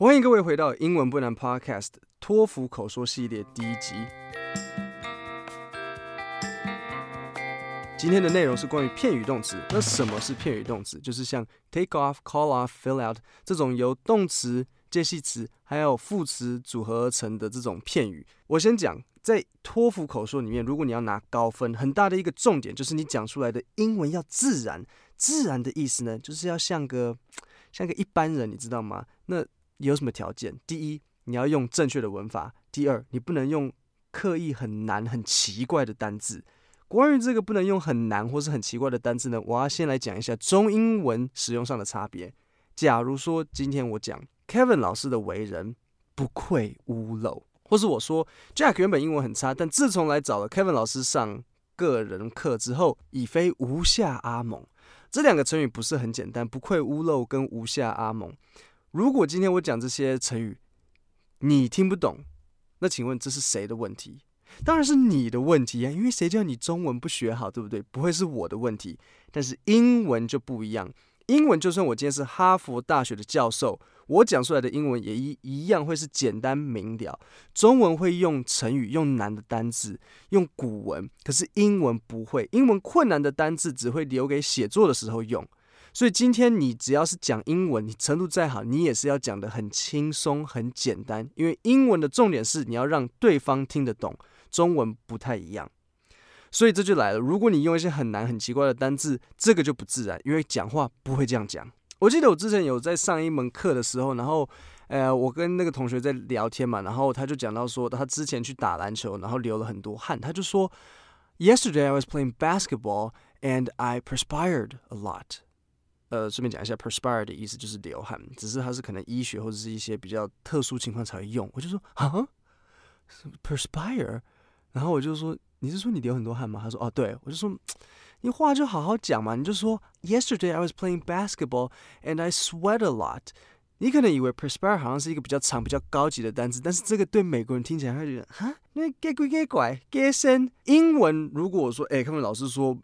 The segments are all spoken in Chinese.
欢迎各位回到英文不难 Podcast 托福口说系列第一集。今天的内容是关于片语动词。那什么是片语动词？就是像 take off、call off、fill out 这种由动词、介系词还有副词组合而成的这种片语。我先讲，在托福口说里面，如果你要拿高分，很大的一个重点就是你讲出来的英文要自然。自然的意思呢，就是要像个像个一般人，你知道吗？那有什么条件？第一，你要用正确的文法；第二，你不能用刻意很难、很奇怪的单字。关于这个不能用很难或是很奇怪的单字呢，我要先来讲一下中英文使用上的差别。假如说今天我讲 Kevin 老师的为人不愧屋漏，或是我说 Jack 原本英文很差，但自从来找了 Kevin 老师上个人课之后，已非吴下阿蒙。这两个成语不是很简单，不愧屋漏跟吴下阿蒙。如果今天我讲这些成语，你听不懂，那请问这是谁的问题？当然是你的问题啊，因为谁叫你中文不学好，对不对？不会是我的问题。但是英文就不一样，英文就算我今天是哈佛大学的教授，我讲出来的英文也一一样会是简单明了。中文会用成语，用难的单字，用古文，可是英文不会，英文困难的单字只会留给写作的时候用。所以今天你只要是讲英文，你程度再好，你也是要讲得很轻松、很简单。因为英文的重点是你要让对方听得懂，中文不太一样。所以这就来了，如果你用一些很难、很奇怪的单字，这个就不自然，因为讲话不会这样讲。我记得我之前有在上一门课的时候，然后呃，我跟那个同学在聊天嘛，然后他就讲到说，他之前去打篮球，然后流了很多汗，他就说，Yesterday I was playing basketball and I perspired a lot。呃，顺便讲一下，perspire 的意思就是流汗，只是它是可能医学或者是一些比较特殊情况才会用。我就说啊，perspire，然后我就说，你是说你流很多汗吗？他说哦，对，我就说，你话就好好讲嘛，你就说，Yesterday I was playing basketball and I sweat a lot。你可能以为 perspire 好像是一个比较长、比较高级的单词，但是这个对美国人听起来会觉得，哈，那 get 鬼 get 怪 get 深。英文如果我说，哎，他们老师说。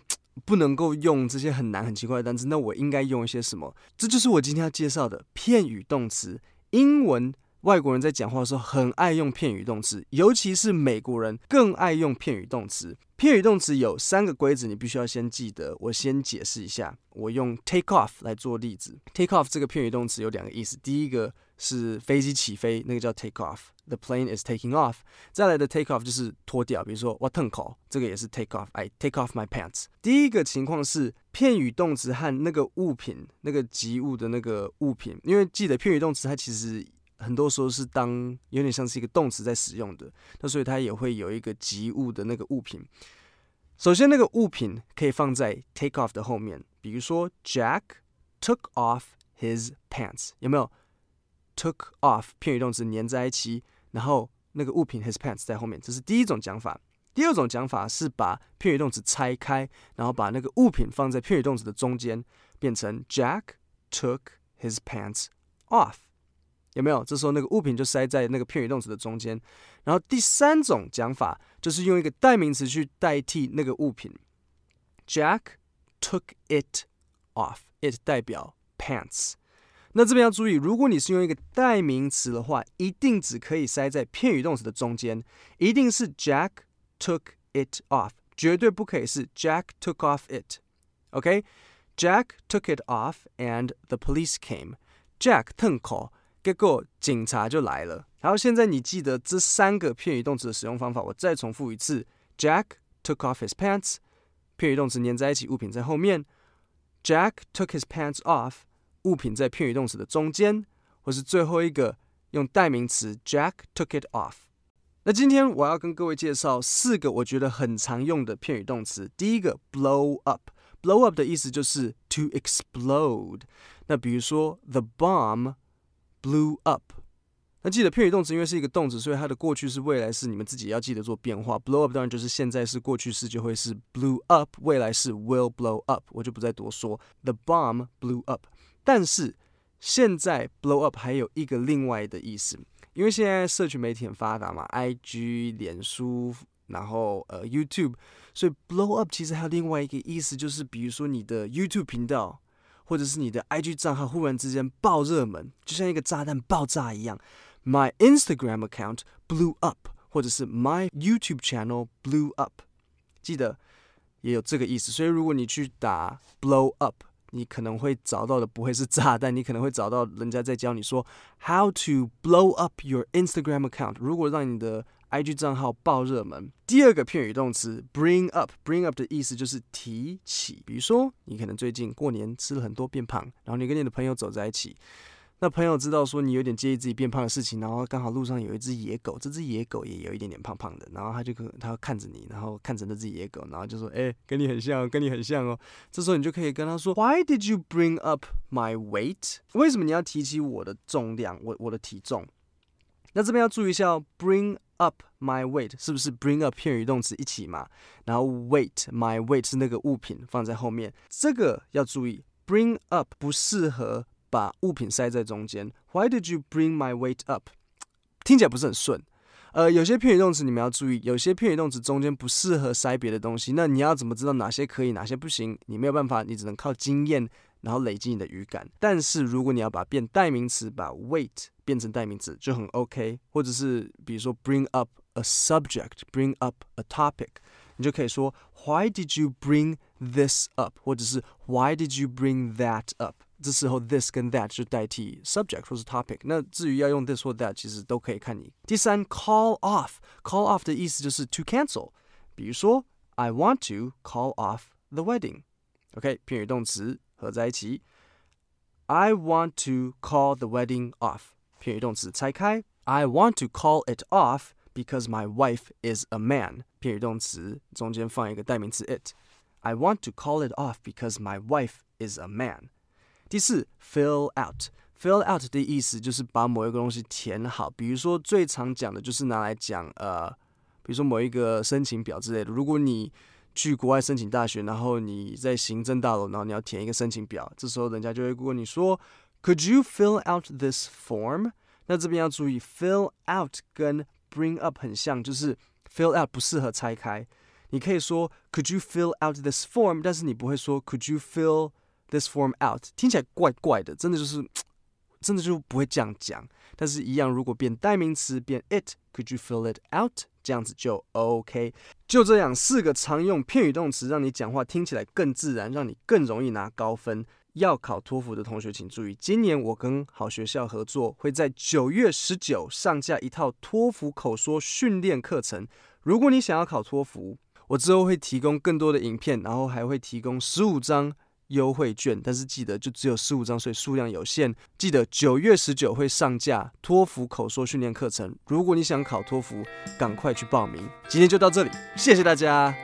不能够用这些很难很奇怪的单词，那我应该用一些什么？这就是我今天要介绍的片语动词。英文外国人在讲话的时候很爱用片语动词，尤其是美国人更爱用片语动词。片语动词有三个规则，你必须要先记得。我先解释一下，我用 take off 来做例子。take off 这个片语动词有两个意思，第一个是飞机起飞，那个叫 take off。The plane is taking off。再来的 take off 就是脱掉，比如说我脱口，这个也是 take off。I take off my pants。第一个情况是片语动词和那个物品、那个及物的那个物品，因为记得片语动词它其实很多时候是当有点像是一个动词在使用的，那所以它也会有一个及物的那个物品。首先，那个物品可以放在 take off 的后面，比如说 Jack took off his pants，有没有？took off 片语动词粘在一起。然后那个物品 his pants 在后面，这是第一种讲法。第二种讲法是把片语动词拆开，然后把那个物品放在片语动词的中间，变成 Jack took his pants off，有没有？这时候那个物品就塞在那个片语动词的中间。然后第三种讲法就是用一个代名词去代替那个物品，Jack took it off，it 代表 pants。那这边要注意，如果你是用一个代名词的话，一定只可以塞在片语动词的中间，一定是 Jack took it off，绝对不可以是 Jack took off it。OK，Jack took it off and the police came。Jack 吞口，结果警察就来了。然后现在你记得这三个片语动词的使用方法，我再重复一次：Jack took off his pants，片语动词粘在一起，物品在后面；Jack took his pants off。物品在片语动词的中间，或是最后一个用代名词 Jack took it off。那今天我要跟各位介绍四个我觉得很常用的片语动词。第一个 blow up，blow up 的意思就是 to explode。那比如说 the bomb blew up。那记得片语动词因为是一个动词，所以它的过去式、未来式你们自己要记得做变化。blow up 当然就是现在式、过去式就会是 blew up，未来式 will blow up，我就不再多说。The bomb blew up。但是现在 blow up 还有一个另外的意思，因为现在社群媒体很发达嘛，IG、脸书，然后呃 YouTube，所以 blow up 其实还有另外一个意思，就是比如说你的 YouTube 频道或者是你的 IG 账号忽然之间爆热门，就像一个炸弹爆炸一样。My Instagram account blew up，或者是 My YouTube channel blew up，记得也有这个意思。所以如果你去打 blow up，你可能会找到的不会是炸弹，你可能会找到人家在教你说 How to blow up your Instagram account。如果让你的 IG 账号爆热门。第二个片语动词 bring up，bring up 的意思就是提起。比如说，你可能最近过年吃了很多变胖，然后你跟你的朋友走在一起，那朋友知道说你有点介意自己变胖的事情，然后刚好路上有一只野狗，这只野狗也有一点点胖胖的，然后他就可他看着你，然后看着那只野狗，然后就说：“哎，跟你很像，跟你很像哦。”这时候你就可以跟他说：“Why did you bring up my weight？” 为什么你要提起我的重量，我我的体重？那这边要注意一下哦，bring up my weight 是不是 bring up 片语动词一起嘛？然后 weight my weight 是那个物品放在后面，这个要注意，bring up 不适合把物品塞在中间。Why did you bring my weight up？听起来不是很顺。呃，有些片语动词你们要注意，有些片语动词中间不适合塞别的东西。那你要怎么知道哪些可以，哪些不行？你没有办法，你只能靠经验。然后累积你的语感，但是如果你要把变代名词，把 weight 变成代名词就很 OK，或者是比如说 bring up a subject，bring up a topic，你就可以说 Why did you bring this up？或者是 Why did you bring that up？这时候 this 跟 that 就代替 subject 或是 topic。那至于要用 this 或 that，其实都可以看你。第三，call off，call off 的意思就是 to cancel。比如说 I want to call off the wedding。OK，片语动词。合在一起，I want to call the wedding off。片语动词拆开，I want to call it off because my wife is a man。片语动词中间放一个代名词 it，I want to call it off because my wife is a man。 第四，fill out，fill out 的意思就是把某一个东西填好。比如说最常讲的就是拿来讲呃，比如说某一个申请表之类的。如果你去国外申请大学，然后你在行政大楼，然后你要填一个申请表，这时候人家就会问你说，Could you fill out this form？那这边要注意，fill out 跟 bring up 很像，就是 fill out 不适合拆开。你可以说 Could you fill out this form？但是你不会说 Could you fill this form out？听起来怪怪的，真的就是真的就不会这样讲。但是，一样，如果变代名词变 it，Could you fill it out？这样子就 OK，就这样四个常用片语动词，让你讲话听起来更自然，让你更容易拿高分。要考托福的同学请注意，今年我跟好学校合作，会在九月十九上架一套托福口说训练课程。如果你想要考托福，我之后会提供更多的影片，然后还会提供十五张。优惠券，但是记得就只有十五张，所以数量有限。记得九月十九会上架托福口说训练课程，如果你想考托福，赶快去报名。今天就到这里，谢谢大家。